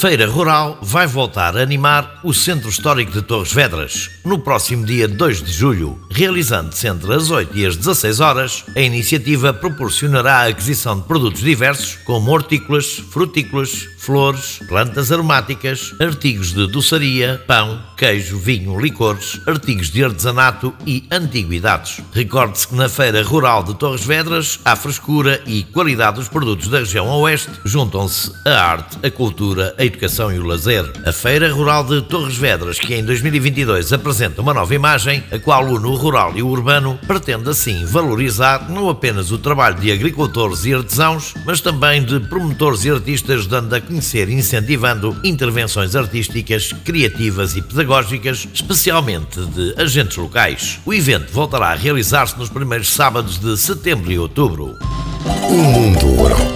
Feira Rural vai voltar a animar o Centro Histórico de Torres Vedras no próximo dia 2 de julho, realizando-se entre as 8 e as 16 horas. A iniciativa proporcionará a aquisição de produtos diversos, como hortícolas, frutícolas, flores, plantas aromáticas, artigos de doçaria, pão, queijo, vinho, licores, artigos de artesanato e antiguidades. Recorde-se que na Feira Rural de Torres Vedras, a frescura e qualidade dos produtos da região oeste juntam-se a arte, a cultura, a educação e o lazer. A Feira Rural de Torres Vedras, que em 2022 apresenta uma nova imagem, a qual une o rural e o urbano, pretende assim valorizar não apenas o trabalho de agricultores e artesãos, mas também de promotores e artistas, dando a conhecer e incentivando intervenções artísticas, criativas e pedagógicas, especialmente de agentes locais. O evento voltará a realizar-se nos primeiros sábados de setembro e outubro. O mundo rural.